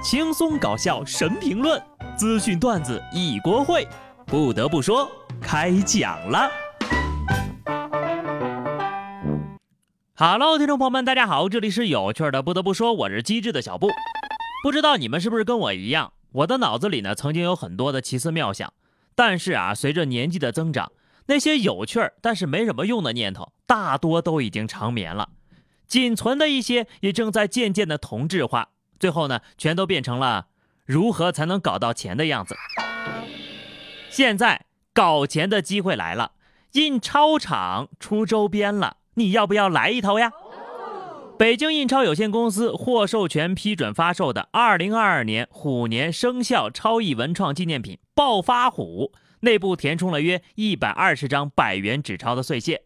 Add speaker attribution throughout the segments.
Speaker 1: 轻松搞笑神评论，资讯段子一锅烩。不得不说，开讲了。Hello，听众朋友们，大家好，这里是有趣的。不得不说，我是机智的小布。不知道你们是不是跟我一样，我的脑子里呢曾经有很多的奇思妙想，但是啊，随着年纪的增长，那些有趣儿但是没什么用的念头，大多都已经长眠了。仅存的一些也正在渐渐的同质化，最后呢，全都变成了如何才能搞到钱的样子。现在搞钱的机会来了，印钞厂出周边了，你要不要来一头呀？北京印钞有限公司获授权批准发售的2022年虎年生肖超亿文创纪念品“暴发虎”，内部填充了约120张百元纸钞的碎屑。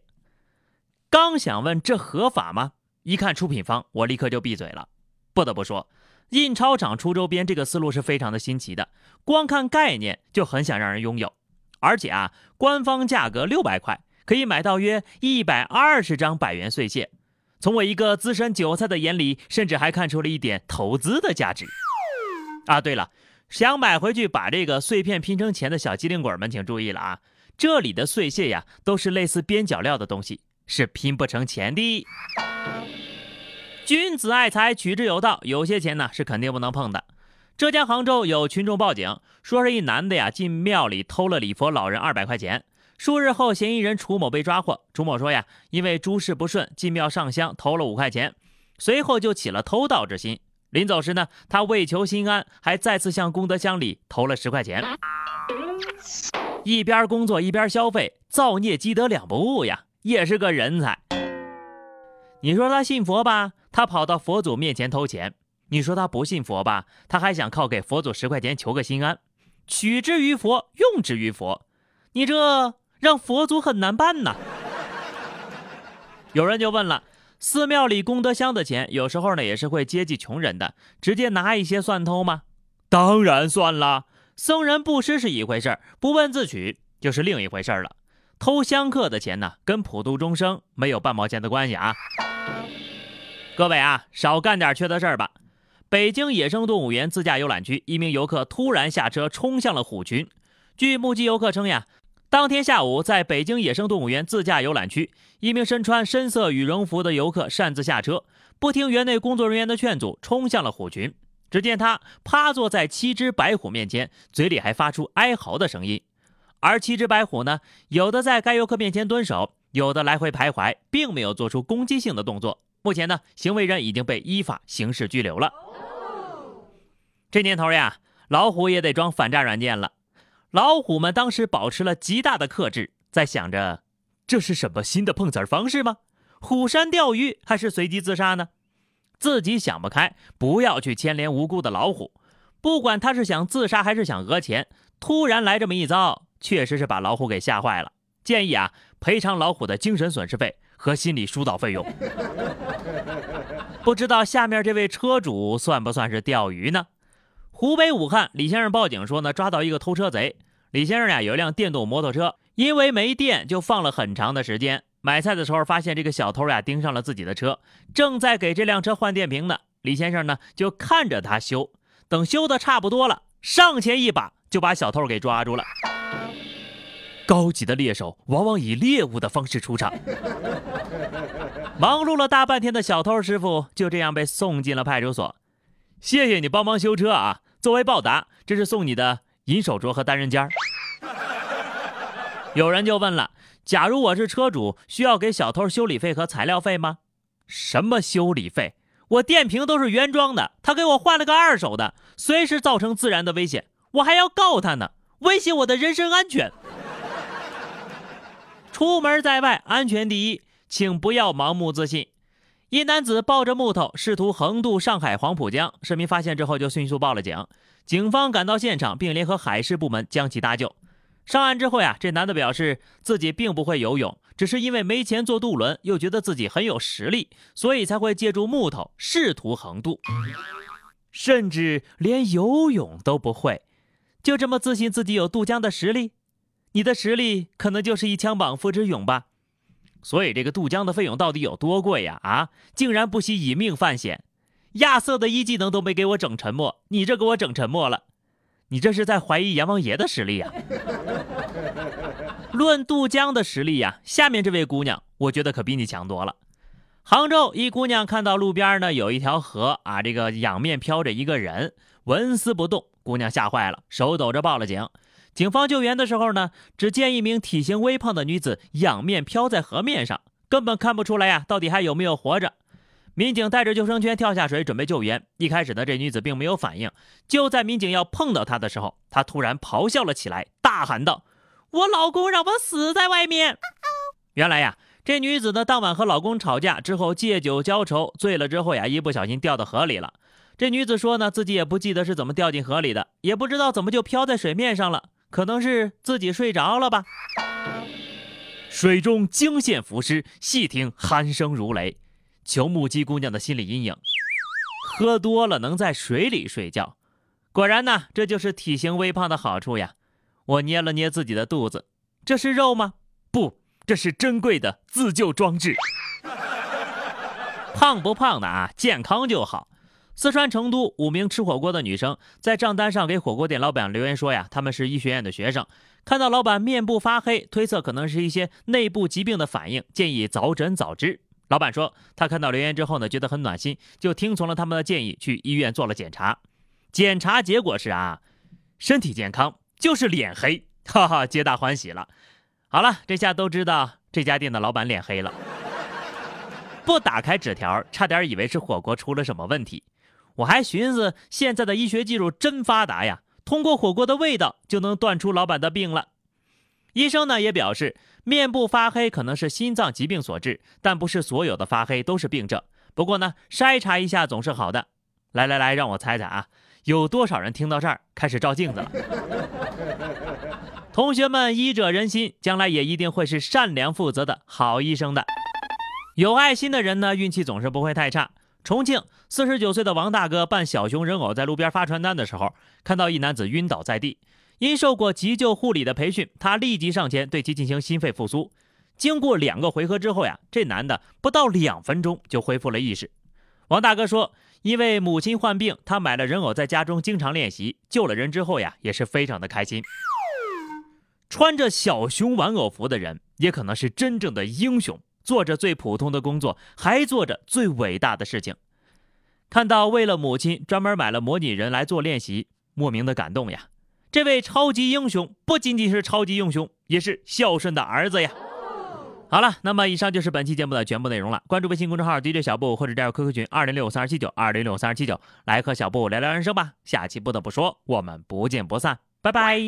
Speaker 1: 刚想问这合法吗？一看出品方，我立刻就闭嘴了。不得不说，印钞厂出周边这个思路是非常的新奇的，光看概念就很想让人拥有。而且啊，官方价格六百块可以买到约一百二十张百元碎屑。从我一个资深韭菜的眼里，甚至还看出了一点投资的价值。啊，对了，想买回去把这个碎片拼成钱的小机灵鬼们，请注意了啊！这里的碎屑呀，都是类似边角料的东西，是拼不成钱的。君子爱财，取之有道。有些钱呢是肯定不能碰的。浙江杭州有群众报警，说是一男的呀进庙里偷了礼佛老人二百块钱。数日后，嫌疑人楚某被抓获。楚某说呀，因为诸事不顺，进庙上香偷了五块钱，随后就起了偷盗之心。临走时呢，他为求心安，还再次向功德箱里投了十块钱。一边工作一边消费，造孽积德两不误呀，也是个人才。你说他信佛吧？他跑到佛祖面前偷钱，你说他不信佛吧？他还想靠给佛祖十块钱求个心安，取之于佛，用之于佛，你这让佛祖很难办呐。有人就问了，寺庙里功德箱的钱，有时候呢也是会接济穷人的，直接拿一些算偷吗？当然算了，僧人布施是一回事儿不问自取就是另一回事儿了。偷香客的钱呢，跟普度众生没有半毛钱的关系啊。各位啊，少干点缺德事儿吧！北京野生动物园自驾游览区，一名游客突然下车冲向了虎群。据目击游客称呀，当天下午在北京野生动物园自驾游览区，一名身穿深色羽绒服的游客擅自下车，不听园内工作人员的劝阻，冲向了虎群。只见他趴坐在七只白虎面前，嘴里还发出哀嚎的声音。而七只白虎呢，有的在该游客面前蹲守，有的来回徘徊，并没有做出攻击性的动作。目前呢，行为人已经被依法刑事拘留了。这年头呀，老虎也得装反诈软件了。老虎们当时保持了极大的克制，在想着这是什么新的碰瓷儿方式吗？虎山钓鱼还是随机自杀呢？自己想不开，不要去牵连无辜的老虎。不管他是想自杀还是想讹钱，突然来这么一遭，确实是把老虎给吓坏了。建议啊，赔偿老虎的精神损失费。和心理疏导费用，不知道下面这位车主算不算是钓鱼呢？湖北武汉李先生报警说呢，抓到一个偷车贼。李先生呀有一辆电动摩托车，因为没电就放了很长的时间。买菜的时候发现这个小偷呀盯上了自己的车，正在给这辆车换电瓶呢。李先生呢就看着他修，等修的差不多了，上前一把就把小偷给抓住了。高级的猎手往往以猎物的方式出场。忙碌了大半天的小偷师傅就这样被送进了派出所。谢谢你帮忙修车啊！作为报答，这是送你的银手镯和单人间。有人就问了：假如我是车主，需要给小偷修理费和材料费吗？什么修理费？我电瓶都是原装的，他给我换了个二手的，随时造成自然的危险，我还要告他呢，威胁我的人身安全。出门在外，安全第一，请不要盲目自信。一男子抱着木头试图横渡上海黄浦江，市民发现之后就迅速报了警。警方赶到现场，并联合海事部门将其搭救。上岸之后呀，这男的表示自己并不会游泳，只是因为没钱坐渡轮，又觉得自己很有实力，所以才会借助木头试图横渡。甚至连游泳都不会，就这么自信自己有渡江的实力？你的实力可能就是一枪绑付之勇吧，所以这个渡江的费用到底有多贵呀？啊，竟然不惜以命犯险，亚瑟的一技能都没给我整沉默，你这给我整沉默了，你这是在怀疑阎王爷的实力呀？论渡江的实力呀，下面这位姑娘，我觉得可比你强多了。杭州一姑娘看到路边呢有一条河啊，这个仰面飘着一个人，纹丝不动，姑娘吓坏了，手抖着报了警。警方救援的时候呢，只见一名体型微胖的女子仰面飘在河面上，根本看不出来呀，到底还有没有活着。民警带着救生圈跳下水准备救援。一开始呢，这女子并没有反应。就在民警要碰到她的时候，她突然咆哮了起来，大喊道：“我老公让我死在外面！”原来呀，这女子呢，当晚和老公吵架之后借酒浇愁，醉了之后呀，一不小心掉到河里了。这女子说呢，自己也不记得是怎么掉进河里的，也不知道怎么就漂在水面上了，可能是自己睡着了吧。水中惊现浮尸，细听鼾声如雷。求目击姑娘的心理阴影，喝多了能在水里睡觉，果然呢，这就是体型微胖的好处呀。我捏了捏自己的肚子，这是肉吗？不，这是珍贵的自救装置。胖不胖的啊，健康就好。四川成都五名吃火锅的女生在账单上给火锅店老板留言说呀，他们是医学院的学生，看到老板面部发黑，推测可能是一些内部疾病的反应，建议早诊早治。老板说，他看到留言之后呢，觉得很暖心，就听从了他们的建议，去医院做了检查。检查结果是啊，身体健康，就是脸黑，哈哈，皆大欢喜了。好了，这下都知道这家店的老板脸黑了。不打开纸条，差点以为是火锅出了什么问题。我还寻思，现在的医学技术真发达呀，通过火锅的味道就能断出老板的病了。医生呢也表示。面部发黑可能是心脏疾病所致，但不是所有的发黑都是病症。不过呢，筛查一下总是好的。来来来，让我猜猜啊，有多少人听到这儿开始照镜子了？同学们，医者仁心，将来也一定会是善良负责的好医生的。有爱心的人呢，运气总是不会太差。重庆四十九岁的王大哥扮小熊人偶在路边发传单的时候，看到一男子晕倒在地。因受过急救护理的培训，他立即上前对其进行心肺复苏。经过两个回合之后呀，这男的不到两分钟就恢复了意识。王大哥说，因为母亲患病，他买了人偶在家中经常练习。救了人之后呀，也是非常的开心。穿着小熊玩偶服的人，也可能是真正的英雄，做着最普通的工作，还做着最伟大的事情。看到为了母亲专门买了模拟人来做练习，莫名的感动呀。这位超级英雄不仅仅是超级英雄，也是孝顺的儿子呀。好了，那么以上就是本期节目的全部内容了。关注微信公众号 DJ 小布或者加入 QQ 群二零六三二七九二零六三二七九，来和小布聊聊人生吧。下期不得不说，我们不见不散，拜拜。